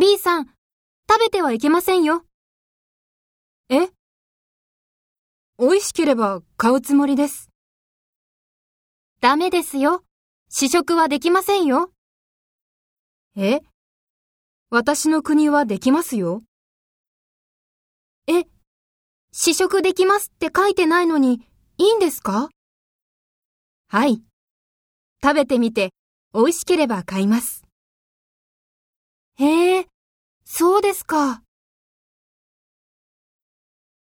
B さん、食べてはいけませんよ。え？美味しければ買うつもりです。ダメですよ。試食はできませんよ。え？私の国はできますよ。え、試食できますって書いてないのに、いいんですか？はい。食べてみて、美味しければ買います。そうですか。